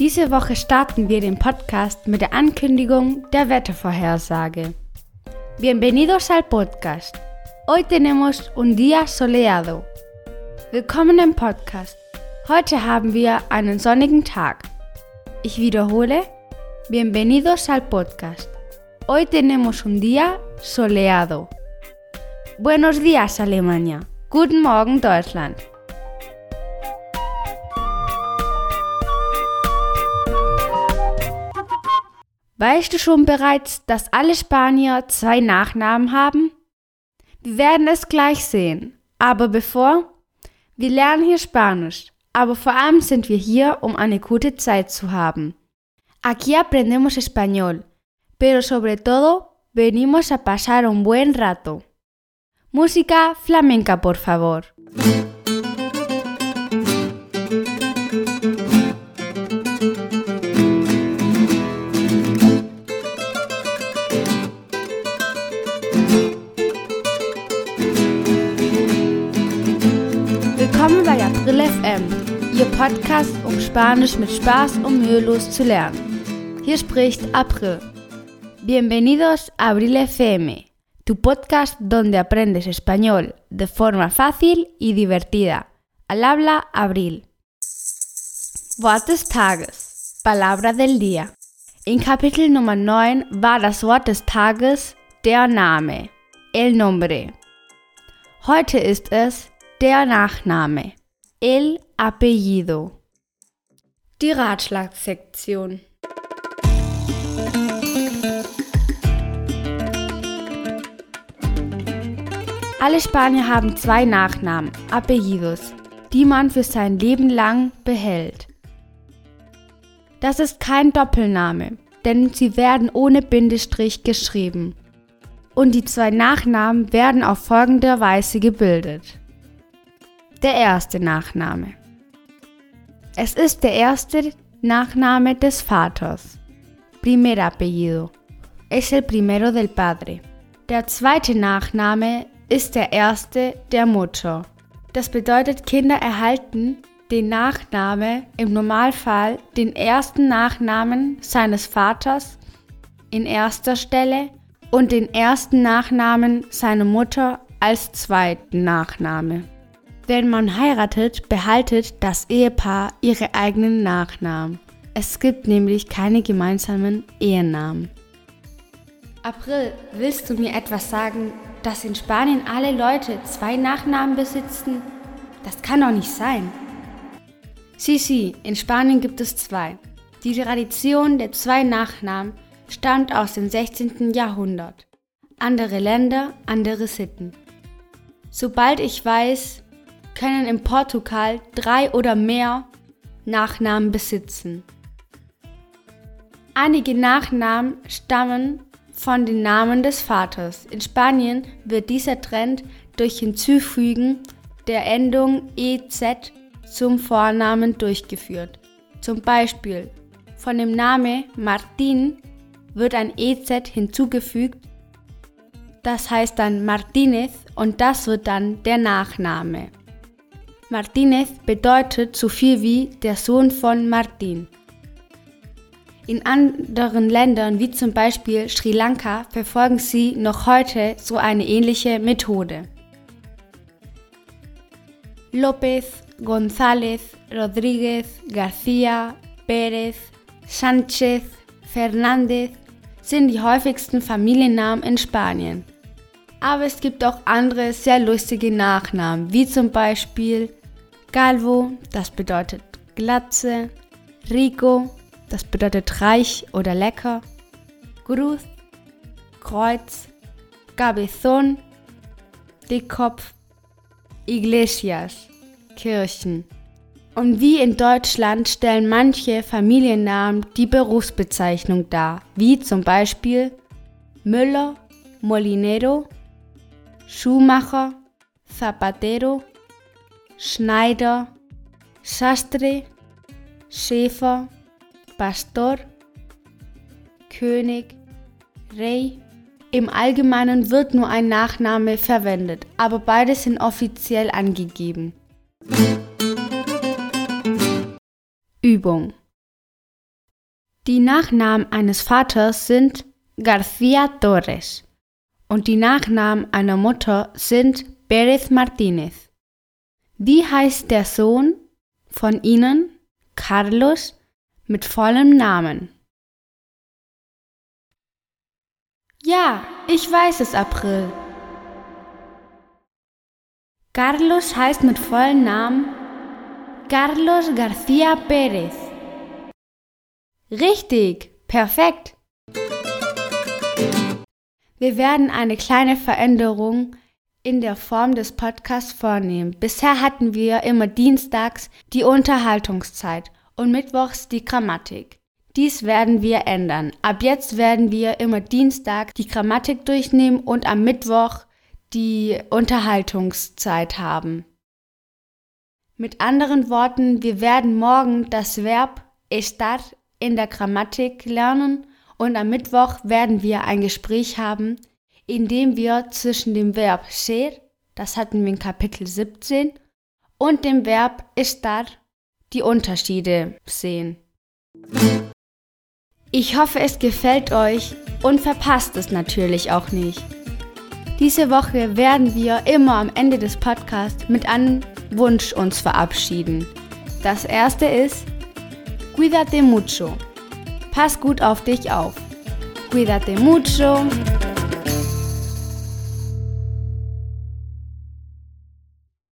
Diese Woche starten wir den Podcast mit der Ankündigung der Wettervorhersage. Bienvenidos al podcast. Hoy tenemos un día soleado. Willkommen im Podcast. Heute haben wir einen sonnigen Tag. Ich wiederhole. Bienvenidos al podcast. Hoy tenemos un día soleado. Buenos días, Alemania. Guten Morgen, Deutschland. Weißt du schon bereits, dass alle Spanier zwei Nachnamen haben? Wir werden es gleich sehen. Aber bevor, wir lernen hier Spanisch. Aber vor allem sind wir hier, um eine gute Zeit zu haben. Aquí aprendemos español, pero sobre todo venimos a pasar un buen rato. Música flamenca, por favor. April FM, Ihr Podcast, um Spanisch mit Spaß und mühelos zu lernen. Hier spricht April. Bienvenidos a Abril FM, tu podcast donde aprendes español de forma fácil y divertida. Al habla Abril. Wort des Tages. Palabra del día. In Kapitel Nummer 9 war das Wort des Tages der Name, el nombre. Heute ist es der Nachname, el apellido. Die Ratschlagsektion. Alle Spanier haben zwei Nachnamen, Apellidos, die man für sein Leben lang behält. Das ist kein Doppelname, denn sie werden ohne Bindestrich geschrieben. Und die zwei Nachnamen werden auf folgende Weise gebildet. Der erste Nachname. Es ist der erste Nachname des Vaters. Primer apellido. Es el primero del padre. Der zweite Nachname ist der erste der Mutter. Das bedeutet, Kinder erhalten den Nachname im Normalfall den ersten Nachnamen seines Vaters in erster Stelle und den ersten Nachnamen seiner Mutter als zweiten Nachname. Wenn man heiratet, behaltet das Ehepaar ihre eigenen Nachnamen. Es gibt nämlich keine gemeinsamen Ehenamen. April, willst du mir etwas sagen, dass in Spanien alle Leute zwei Nachnamen besitzen? Das kann doch nicht sein. Sí, sí, in Spanien gibt es zwei. Die Tradition der zwei Nachnamen stammt aus dem 16. Jahrhundert. Andere Länder, andere Sitten. Sobald ich weiß, können in Portugal drei oder mehr Nachnamen besitzen. Einige Nachnamen stammen von den Namen des Vaters. In Spanien wird dieser Trend durch Hinzufügen der Endung EZ zum Vornamen durchgeführt. Zum Beispiel von dem Namen Martin wird ein EZ hinzugefügt, das heißt dann Martinez und das wird dann der Nachname. Martinez bedeutet so viel wie der Sohn von Martin. In anderen Ländern wie zum Beispiel Sri Lanka verfolgen sie noch heute so eine ähnliche Methode. López, González, Rodríguez, García, Pérez, Sánchez, Fernández sind die häufigsten Familiennamen in Spanien. Aber es gibt auch andere sehr lustige Nachnamen, wie zum Beispiel Calvo, das bedeutet Glatze, Rico, das bedeutet reich oder lecker, Cruz, Kreuz, Cabezón, Dickkopf, Iglesias, Kirchen. Und wie in Deutschland stellen manche Familiennamen die Berufsbezeichnung dar, wie zum Beispiel Müller, Molinero, Schuhmacher, Zapatero, Schneider, Sastre, Schäfer, Pastor, König, Rey. Im Allgemeinen wird nur ein Nachname verwendet, aber beide sind offiziell angegeben. Übung Die Nachnamen eines Vaters sind García Torres und die Nachnamen einer Mutter sind Pérez Martínez. Wie heißt der Sohn von Ihnen, Carlos, mit vollem Namen? Ja, ich weiß es, April. Carlos heißt mit vollem Namen Carlos García Pérez. Richtig, perfekt. Wir werden eine kleine Veränderung in der Form des Podcasts vornehmen. Bisher hatten wir immer dienstags die Unterhaltungszeit und mittwochs die Grammatik. Dies werden wir ändern. Ab jetzt werden wir immer Dienstag die Grammatik durchnehmen und am Mittwoch die Unterhaltungszeit haben. Mit anderen Worten, wir werden morgen das Verb estar in der Grammatik lernen und am Mittwoch werden wir ein Gespräch haben, indem wir zwischen dem Verb ser, das hatten wir in Kapitel 17, und dem Verb estar die Unterschiede sehen. Ich hoffe, es gefällt euch und verpasst es natürlich auch nicht. Diese Woche werden wir immer am Ende des Podcasts mit einem Wunsch uns verabschieden. Das erste ist, cuídate mucho. Pass gut auf dich auf. Cuídate mucho.